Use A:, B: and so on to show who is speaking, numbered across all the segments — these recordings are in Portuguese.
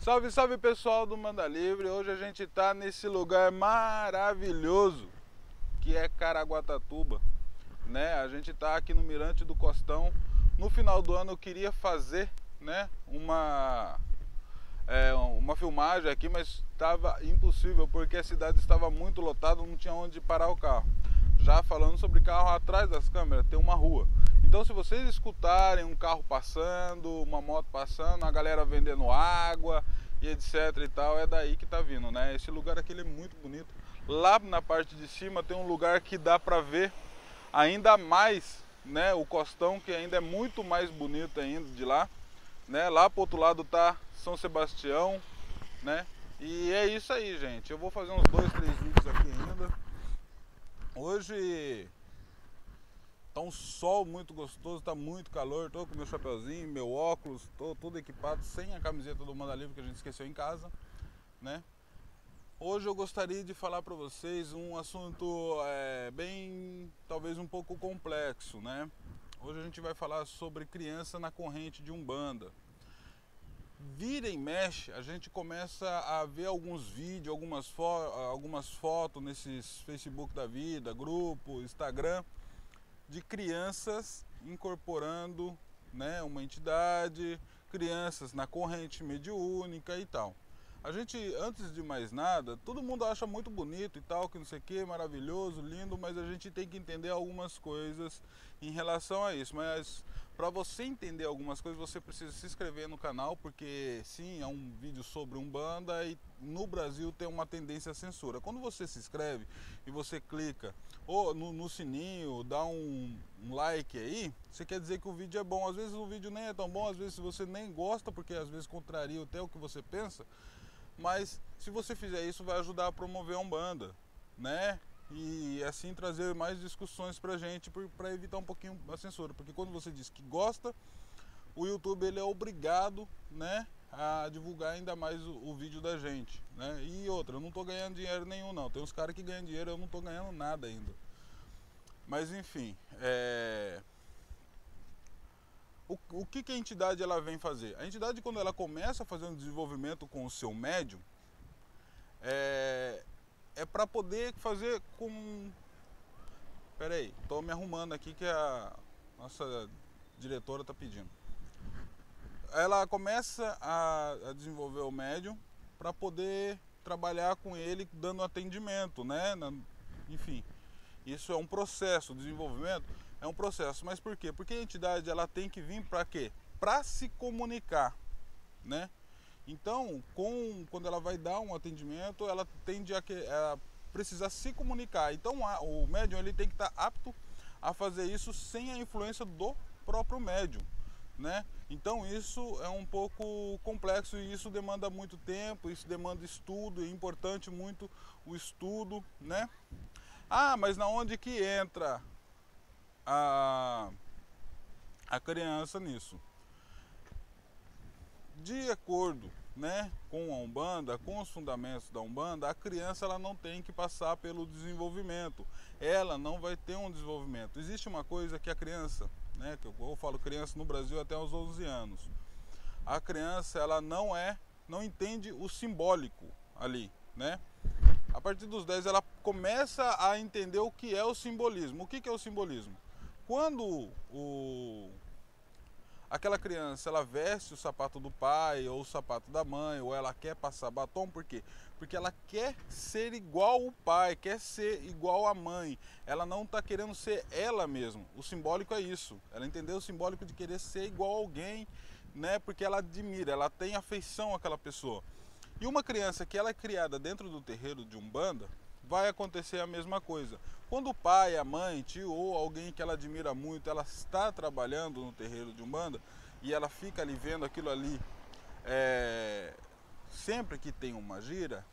A: Salve, salve pessoal do Manda Livre. Hoje a gente está nesse lugar maravilhoso que é Caraguatatuba, né? A gente está aqui no Mirante do Costão. No final do ano eu queria fazer, né, uma é, uma filmagem aqui, mas estava impossível porque a cidade estava muito lotada, não tinha onde parar o carro. Já falando sobre carro atrás das câmeras, tem uma rua. Então, se vocês escutarem um carro passando, uma moto passando, a galera vendendo água e etc e tal, é daí que tá vindo, né? Esse lugar aqui é muito bonito. Lá na parte de cima tem um lugar que dá para ver ainda mais, né? O costão que ainda é muito mais bonito ainda de lá, né? Lá pro outro lado tá São Sebastião, né? E é isso aí, gente. Eu vou fazer uns dois, três vídeos aqui ainda. Hoje Tá um sol muito gostoso, tá muito calor. Tô com meu chapeuzinho, meu óculos, tô tudo equipado, sem a camiseta do Manda Livre que a gente esqueceu em casa, né? Hoje eu gostaria de falar para vocês um assunto é, bem, talvez um pouco complexo, né? Hoje a gente vai falar sobre criança na corrente de Umbanda. Vira e mexe, a gente começa a ver alguns vídeos, algumas, fo algumas fotos nesses Facebook da vida, grupo, Instagram, de crianças incorporando né, uma entidade, crianças na corrente mediúnica e tal. A gente, antes de mais nada, todo mundo acha muito bonito e tal, que não sei o que, maravilhoso, lindo, mas a gente tem que entender algumas coisas em relação a isso. Mas para você entender algumas coisas, você precisa se inscrever no canal, porque sim, é um vídeo sobre Umbanda e no Brasil tem uma tendência à censura. Quando você se inscreve e você clica ou no, no sininho, dá um, um, like aí, você quer dizer que o vídeo é bom. Às vezes o vídeo nem é tão bom, às vezes você nem gosta, porque às vezes contraria até o que você pensa. Mas se você fizer isso, vai ajudar a promover a Umbanda, né? E assim trazer mais discussões pra gente para evitar um pouquinho a censura, porque quando você diz que gosta, o YouTube ele é obrigado, né, a divulgar ainda mais o, o vídeo da gente, né? E outra, eu não tô ganhando dinheiro nenhum não. Tem uns caras que ganham dinheiro, eu não tô ganhando nada ainda. Mas enfim, é... o, o que, que a entidade ela vem fazer? A entidade quando ela começa a fazer um desenvolvimento com o seu médium, é, é para poder fazer com. Pera aí, tô me arrumando aqui que a nossa diretora tá pedindo. Ela começa a, a desenvolver o médium para poder trabalhar com ele dando atendimento, né? Na, enfim, isso é um processo, desenvolvimento é um processo. Mas por quê? Porque a entidade ela tem que vir para quê? Para se comunicar, né? Então, com, quando ela vai dar um atendimento, ela tende a, a precisar se comunicar. Então, a, o médium ele tem que estar apto a fazer isso sem a influência do próprio médium. Né? Então isso é um pouco complexo e isso demanda muito tempo, isso demanda estudo, é importante muito o estudo, né? Ah, mas na onde que entra a, a criança nisso? De acordo né, com a Umbanda, com os fundamentos da Umbanda, a criança ela não tem que passar pelo desenvolvimento. Ela não vai ter um desenvolvimento. Existe uma coisa que a criança, né, que eu falo criança no Brasil até os 11 anos. A criança ela não é, não entende o simbólico ali, né? A partir dos 10 ela começa a entender o que é o simbolismo. O que é o simbolismo? Quando o aquela criança ela veste o sapato do pai ou o sapato da mãe ou ela quer passar batom por quê? Porque ela quer ser igual o pai, quer ser igual a mãe. Ela não está querendo ser ela mesma. O simbólico é isso. Ela entendeu o simbólico de querer ser igual a alguém, né? Porque ela admira, ela tem afeição àquela pessoa. E uma criança que ela é criada dentro do terreiro de Umbanda, vai acontecer a mesma coisa. Quando o pai, a mãe, tio ou alguém que ela admira muito, ela está trabalhando no terreiro de Umbanda e ela fica ali vendo aquilo ali é, sempre que tem uma gira,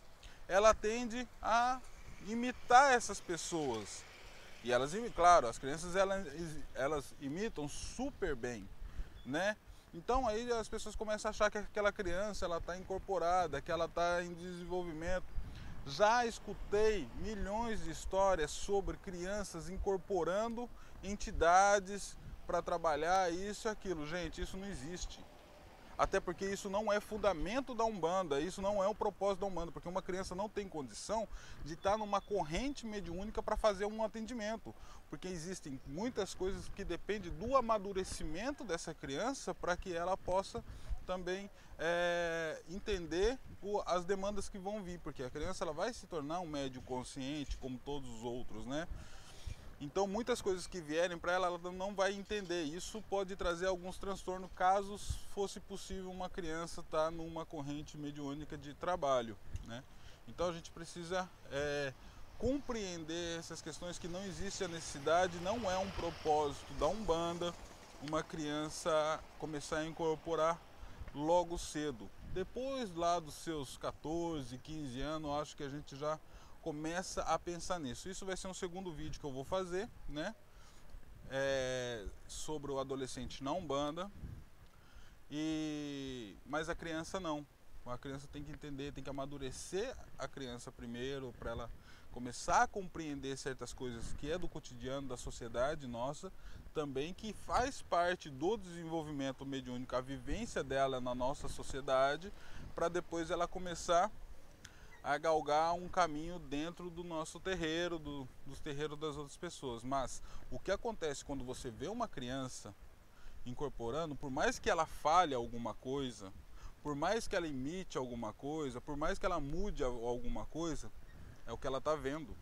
A: ela tende a imitar essas pessoas. E elas, claro, as crianças elas, elas imitam super bem, né? Então aí as pessoas começam a achar que aquela criança ela está incorporada, que ela está em desenvolvimento. Já escutei milhões de histórias sobre crianças incorporando entidades para trabalhar isso e aquilo. Gente, isso não existe. Até porque isso não é fundamento da Umbanda, isso não é o propósito da Umbanda, porque uma criança não tem condição de estar numa corrente mediúnica para fazer um atendimento, porque existem muitas coisas que dependem do amadurecimento dessa criança para que ela possa também é, entender o, as demandas que vão vir, porque a criança ela vai se tornar um médio consciente como todos os outros, né? Então, muitas coisas que vierem para ela, ela não vai entender. Isso pode trazer alguns transtornos caso fosse possível uma criança estar tá numa corrente mediúnica de trabalho. Né? Então, a gente precisa é, compreender essas questões que não existe a necessidade, não é um propósito da Umbanda uma criança começar a incorporar logo cedo. Depois lá dos seus 14, 15 anos, acho que a gente já começa a pensar nisso. Isso vai ser um segundo vídeo que eu vou fazer, né? É, sobre o adolescente na Umbanda. E mas a criança não. A criança tem que entender, tem que amadurecer a criança primeiro para ela começar a compreender certas coisas que é do cotidiano da sociedade nossa, também que faz parte do desenvolvimento mediúnico, a vivência dela na nossa sociedade, para depois ela começar a galgar um caminho dentro do nosso terreiro, do, dos terreiros das outras pessoas. Mas o que acontece quando você vê uma criança incorporando, por mais que ela fale alguma coisa, por mais que ela imite alguma coisa, por mais que ela mude alguma coisa, é o que ela está vendo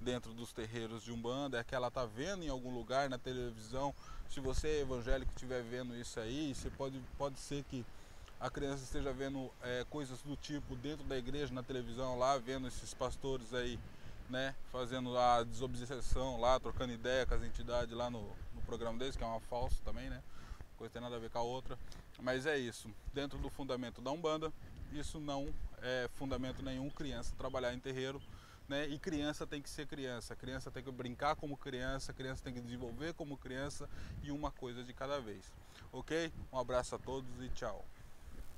A: dentro dos terreiros de Umbanda, é que ela está vendo em algum lugar na televisão. Se você é evangélico estiver vendo isso aí, você pode, pode ser que a criança esteja vendo é, coisas do tipo dentro da igreja, na televisão, lá, vendo esses pastores aí, né, fazendo a desobsessão lá, trocando ideia com as entidades lá no, no programa deles, que é uma falsa também, né? Coisa tem nada a ver com a outra. Mas é isso. Dentro do fundamento da Umbanda, isso não é fundamento nenhum criança trabalhar em terreiro. Né? E criança tem que ser criança, criança tem que brincar como criança, criança tem que desenvolver como criança e uma coisa de cada vez. Ok? Um abraço a todos e tchau.